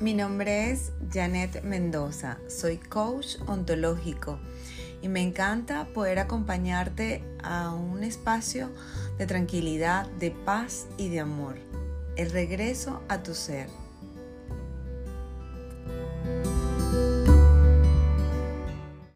Mi nombre es Janet Mendoza, soy coach ontológico y me encanta poder acompañarte a un espacio de tranquilidad, de paz y de amor. El regreso a tu ser.